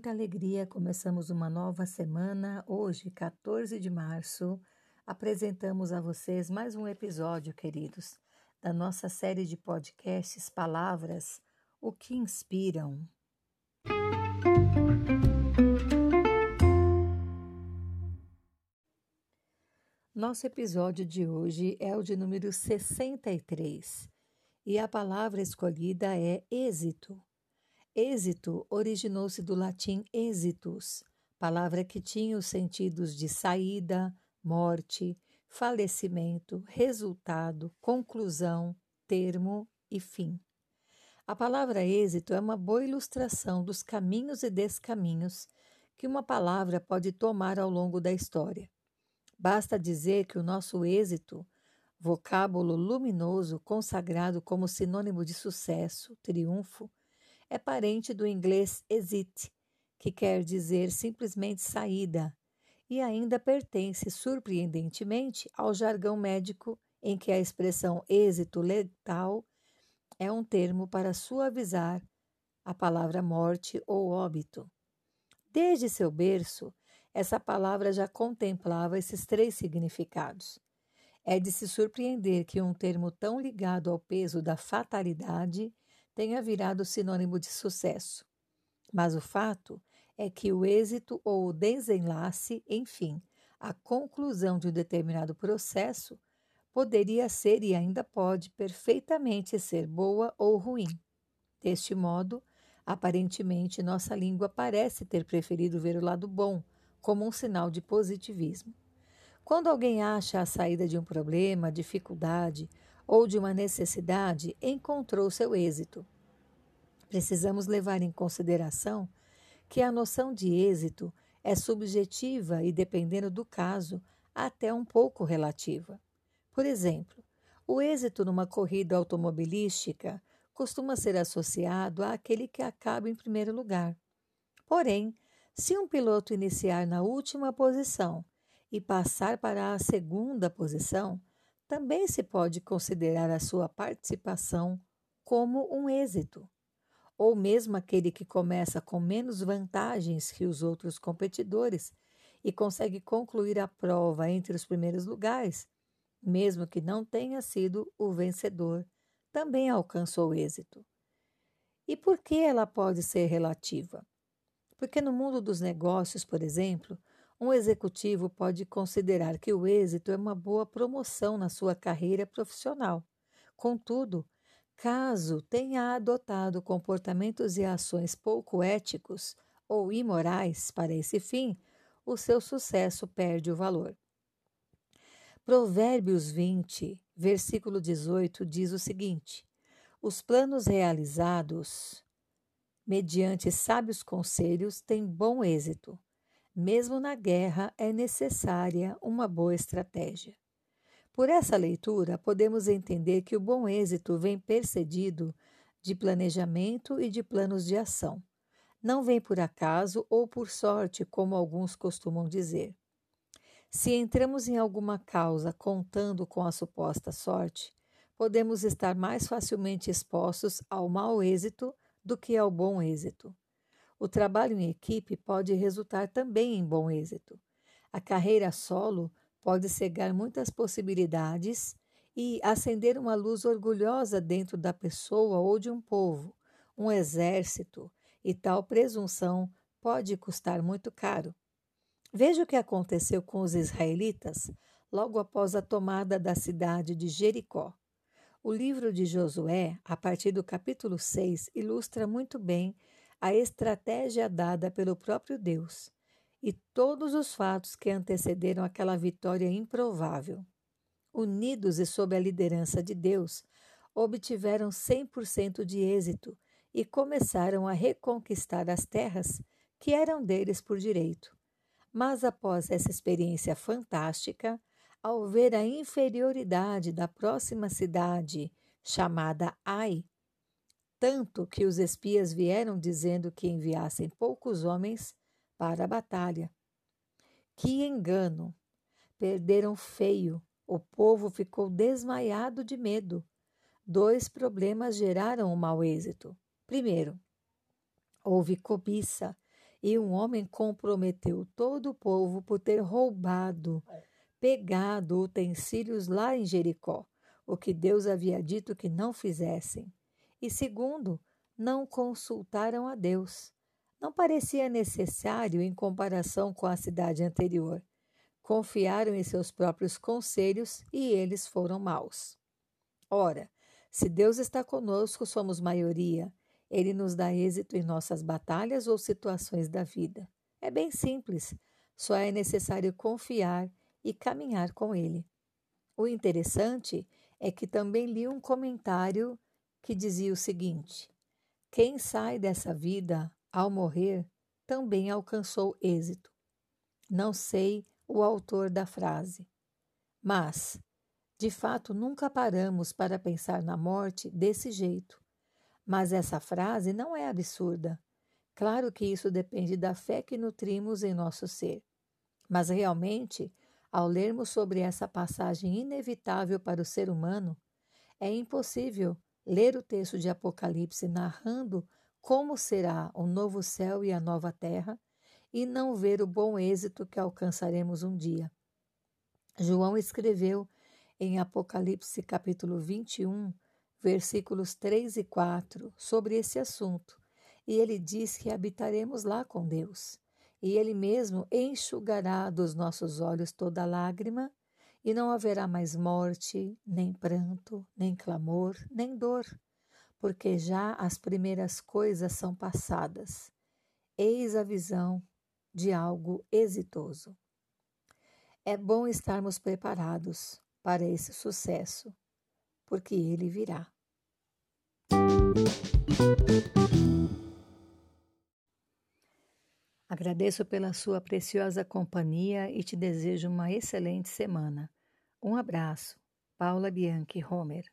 muita alegria, começamos uma nova semana. Hoje, 14 de março, apresentamos a vocês mais um episódio, queridos, da nossa série de podcasts Palavras, o que inspiram. Nosso episódio de hoje é o de número 63 e a palavra escolhida é êxito. Êxito originou-se do latim exitus, palavra que tinha os sentidos de saída, morte, falecimento, resultado, conclusão, termo e fim. A palavra êxito é uma boa ilustração dos caminhos e descaminhos que uma palavra pode tomar ao longo da história. Basta dizer que o nosso êxito, vocábulo luminoso consagrado como sinônimo de sucesso, triunfo, é parente do inglês exit, que quer dizer simplesmente saída, e ainda pertence surpreendentemente ao jargão médico em que a expressão êxito letal é um termo para suavizar a palavra morte ou óbito. Desde seu berço, essa palavra já contemplava esses três significados. É de se surpreender que um termo tão ligado ao peso da fatalidade tenha virado sinônimo de sucesso. Mas o fato é que o êxito ou o desenlace, enfim, a conclusão de um determinado processo, poderia ser e ainda pode perfeitamente ser boa ou ruim. Deste modo, aparentemente, nossa língua parece ter preferido ver o lado bom como um sinal de positivismo. Quando alguém acha a saída de um problema, dificuldade ou de uma necessidade encontrou seu êxito. Precisamos levar em consideração que a noção de êxito é subjetiva e, dependendo do caso, até um pouco relativa. Por exemplo, o êxito numa corrida automobilística costuma ser associado àquele que acaba em primeiro lugar. Porém, se um piloto iniciar na última posição e passar para a segunda posição, também se pode considerar a sua participação como um êxito. Ou mesmo aquele que começa com menos vantagens que os outros competidores e consegue concluir a prova entre os primeiros lugares, mesmo que não tenha sido o vencedor, também alcançou êxito. E por que ela pode ser relativa? Porque no mundo dos negócios, por exemplo, um executivo pode considerar que o êxito é uma boa promoção na sua carreira profissional. Contudo, caso tenha adotado comportamentos e ações pouco éticos ou imorais para esse fim, o seu sucesso perde o valor. Provérbios 20, versículo 18 diz o seguinte: Os planos realizados mediante sábios conselhos têm bom êxito mesmo na guerra, é necessária uma boa estratégia. Por essa leitura, podemos entender que o bom êxito vem precedido de planejamento e de planos de ação. Não vem por acaso ou por sorte, como alguns costumam dizer. Se entramos em alguma causa contando com a suposta sorte, podemos estar mais facilmente expostos ao mau êxito do que ao bom êxito. O trabalho em equipe pode resultar também em bom êxito. A carreira solo pode cegar muitas possibilidades e acender uma luz orgulhosa dentro da pessoa ou de um povo, um exército, e tal presunção pode custar muito caro. Veja o que aconteceu com os israelitas logo após a tomada da cidade de Jericó. O livro de Josué, a partir do capítulo 6, ilustra muito bem a estratégia dada pelo próprio Deus e todos os fatos que antecederam aquela vitória improvável. Unidos e sob a liderança de Deus, obtiveram 100% de êxito e começaram a reconquistar as terras que eram deles por direito. Mas após essa experiência fantástica, ao ver a inferioridade da próxima cidade, chamada Ai, tanto que os espias vieram dizendo que enviassem poucos homens para a batalha. Que engano! Perderam feio. O povo ficou desmaiado de medo. Dois problemas geraram o mau êxito. Primeiro, houve cobiça E um homem comprometeu todo o povo por ter roubado, pegado utensílios lá em Jericó, o que Deus havia dito que não fizessem. E segundo, não consultaram a Deus. Não parecia necessário em comparação com a cidade anterior. Confiaram em seus próprios conselhos e eles foram maus. Ora, se Deus está conosco, somos maioria. Ele nos dá êxito em nossas batalhas ou situações da vida. É bem simples, só é necessário confiar e caminhar com Ele. O interessante é que também li um comentário que dizia o seguinte: Quem sai dessa vida ao morrer também alcançou êxito. Não sei o autor da frase, mas de fato, nunca paramos para pensar na morte desse jeito. Mas essa frase não é absurda. Claro que isso depende da fé que nutrimos em nosso ser. Mas realmente, ao lermos sobre essa passagem inevitável para o ser humano, é impossível ler o texto de Apocalipse narrando como será o novo céu e a nova terra e não ver o bom êxito que alcançaremos um dia. João escreveu em Apocalipse capítulo 21, versículos 3 e 4, sobre esse assunto. E ele diz que habitaremos lá com Deus. E ele mesmo enxugará dos nossos olhos toda lágrima, e não haverá mais morte, nem pranto, nem clamor, nem dor, porque já as primeiras coisas são passadas. Eis a visão de algo exitoso. É bom estarmos preparados, para esse sucesso, porque ele virá. Agradeço pela sua preciosa companhia e te desejo uma excelente semana. Um abraço, Paula Bianchi Homer.